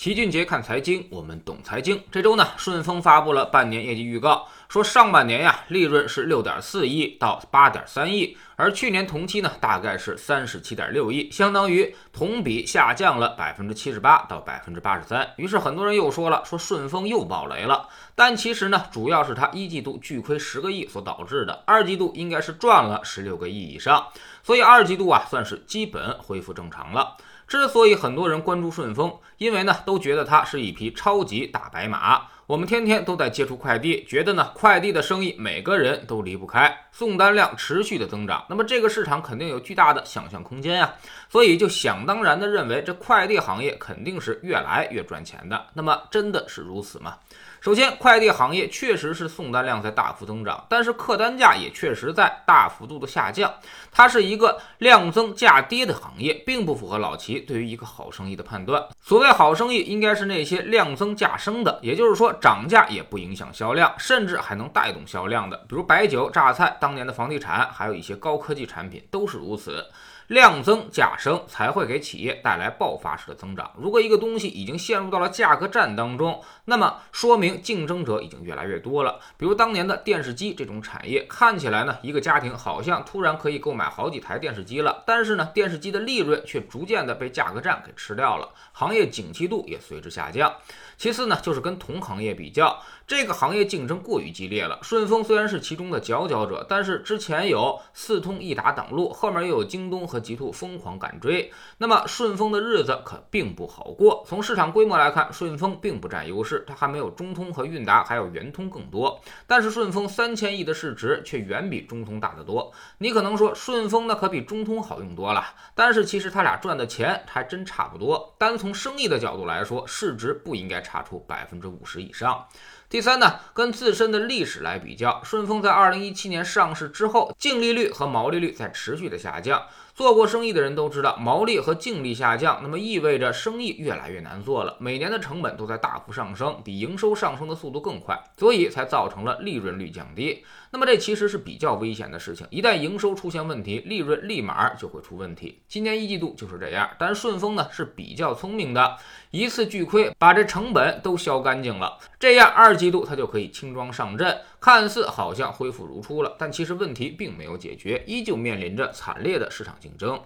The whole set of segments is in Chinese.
齐俊杰看财经，我们懂财经。这周呢，顺丰发布了半年业绩预告，说上半年呀，利润是六点四亿到八点三亿，而去年同期呢，大概是三十七点六亿，相当于同比下降了百分之七十八到百分之八十三。于是很多人又说了，说顺丰又爆雷了。但其实呢，主要是它一季度巨亏十个亿所导致的，二季度应该是赚了十六个亿以上，所以二季度啊，算是基本恢复正常了。之所以很多人关注顺丰，因为呢都觉得它是一匹超级大白马。我们天天都在接触快递，觉得呢快递的生意每个人都离不开，送单量持续的增长，那么这个市场肯定有巨大的想象空间呀。所以就想当然的认为这快递行业肯定是越来越赚钱的。那么真的是如此吗？首先，快递行业确实是送单量在大幅增长，但是客单价也确实在大幅度的下降。它是一个量增价跌的行业，并不符合老齐对于一个好生意的判断。所谓好生意，应该是那些量增价升的，也就是说涨价也不影响销量，甚至还能带动销量的，比如白酒、榨菜、当年的房地产，还有一些高科技产品都是如此。量增价升才会给企业带来爆发式的增长。如果一个东西已经陷入到了价格战当中，那么说明竞争者已经越来越多了。比如当年的电视机这种产业，看起来呢，一个家庭好像突然可以购买好几台电视机了，但是呢，电视机的利润却逐渐的被价格战给吃掉了，行业景气度也随之下降。其次呢，就是跟同行业比较，这个行业竞争过于激烈了。顺丰虽然是其中的佼佼者，但是之前有四通一达挡路，后面又有京东和极兔疯狂赶追，那么顺丰的日子可并不好过。从市场规模来看，顺丰并不占优势，它还没有中通和韵达还有圆通更多。但是顺丰三千亿的市值却远比中通大得多。你可能说顺丰那可比中通好用多了，但是其实他俩赚的钱还真差不多。单从生意的角度来说，市值不应该。差出百分之五十以上。第三呢，跟自身的历史来比较，顺丰在二零一七年上市之后，净利率和毛利率在持续的下降。做过生意的人都知道，毛利和净利下降，那么意味着生意越来越难做了。每年的成本都在大幅上升，比营收上升的速度更快，所以才造成了利润率降低。那么这其实是比较危险的事情，一旦营收出现问题，利润立马就会出问题。今年一季度就是这样，但顺丰呢是比较聪明的，一次巨亏把这成本都消干净了，这样二季度它就可以轻装上阵，看似好像恢复如初了，但其实问题并没有解决，依旧面临着惨烈的市场竞。争。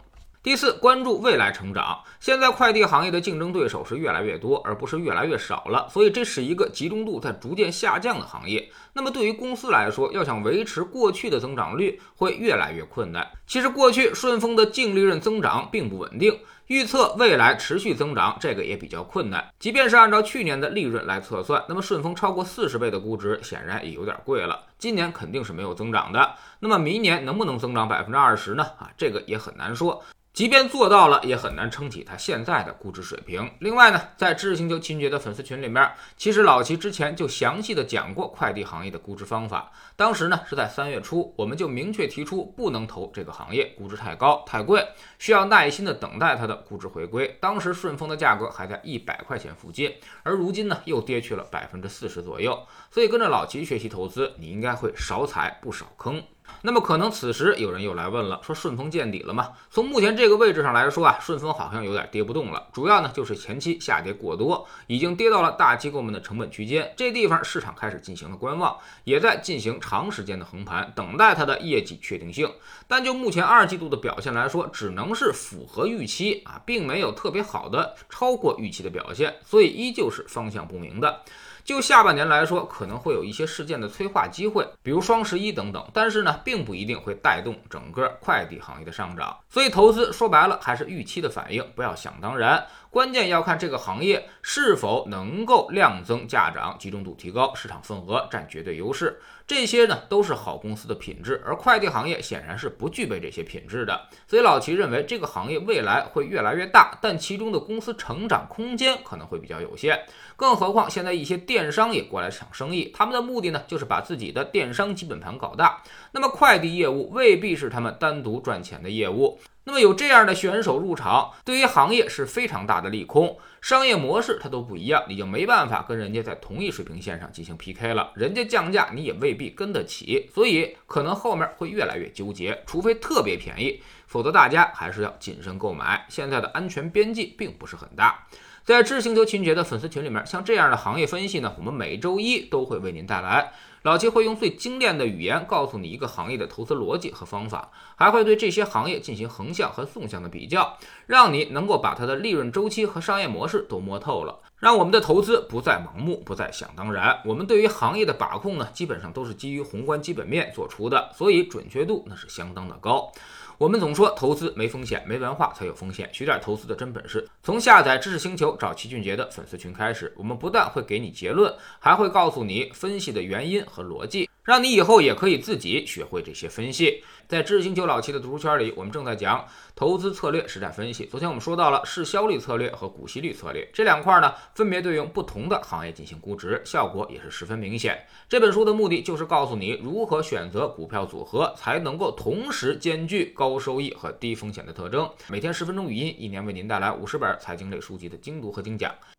第四，关注未来成长。现在快递行业的竞争对手是越来越多，而不是越来越少了，所以这是一个集中度在逐渐下降的行业。那么对于公司来说，要想维持过去的增长率，会越来越困难。其实过去顺丰的净利润增长并不稳定，预测未来持续增长，这个也比较困难。即便是按照去年的利润来测算，那么顺丰超过四十倍的估值，显然也有点贵了。今年肯定是没有增长的，那么明年能不能增长百分之二十呢？啊，这个也很难说。即便做到了，也很难撑起它现在的估值水平。另外呢，在知识星球秦爵的粉丝群里面，其实老齐之前就详细的讲过快递行业的估值方法。当时呢是在三月初，我们就明确提出不能投这个行业，估值太高太贵，需要耐心的等待它的估值回归。当时顺丰的价格还在一百块钱附近，而如今呢又跌去了百分之四十左右。所以跟着老齐学习投资，你应该会少踩不少坑。那么可能此时有人又来问了，说顺丰见底了吗？从目前这个位置上来说啊，顺丰好像有点跌不动了。主要呢就是前期下跌过多，已经跌到了大机构们的成本区间，这地方市场开始进行了观望，也在进行长时间的横盘，等待它的业绩确定性。但就目前二季度的表现来说，只能是符合预期啊，并没有特别好的超过预期的表现，所以依旧是方向不明的。就下半年来说，可能会有一些事件的催化机会，比如双十一等等，但是呢，并不一定会带动整个快递行业的上涨。所以投资说白了还是预期的反应，不要想当然。关键要看这个行业是否能够量增价涨，集中度提高，市场份额占绝对优势。这些呢都是好公司的品质，而快递行业显然是不具备这些品质的。所以老齐认为这个行业未来会越来越大，但其中的公司成长空间可能会比较有限。更何况现在一些电商也过来抢生意，他们的目的呢就是把自己的电商基本盘搞大。那么快递业务未必是他们单独赚钱的业务。那么有这样的选手入场，对于行业是非常大的利空。商业模式它都不一样，你就没办法跟人家在同一水平线上进行 PK 了。人家降价，你也未必跟得起，所以可能后面会越来越纠结。除非特别便宜，否则大家还是要谨慎购买。现在的安全边际并不是很大。在知识星球秦杰的粉丝群里面，像这样的行业分析呢，我们每周一都会为您带来。老齐会用最精炼的语言告诉你一个行业的投资逻辑和方法，还会对这些行业进行横向和纵向的比较，让你能够把它的利润周期和商业模式都摸透了，让我们的投资不再盲目，不再想当然。我们对于行业的把控呢，基本上都是基于宏观基本面做出的，所以准确度那是相当的高。我们总说投资没风险，没文化才有风险。学点投资的真本事，从下载知识星球找齐俊杰的粉丝群开始。我们不但会给你结论，还会告诉你分析的原因和逻辑。让你以后也可以自己学会这些分析。在知识星球老七的读书圈里，我们正在讲投资策略实战分析。昨天我们说到了市销率策略和股息率策略这两块呢，分别对应不同的行业进行估值，效果也是十分明显。这本书的目的就是告诉你如何选择股票组合，才能够同时兼具高收益和低风险的特征。每天十分钟语音，一年为您带来五十本财经类书籍的精读和精讲。